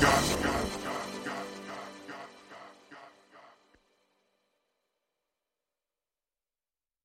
Gotcha.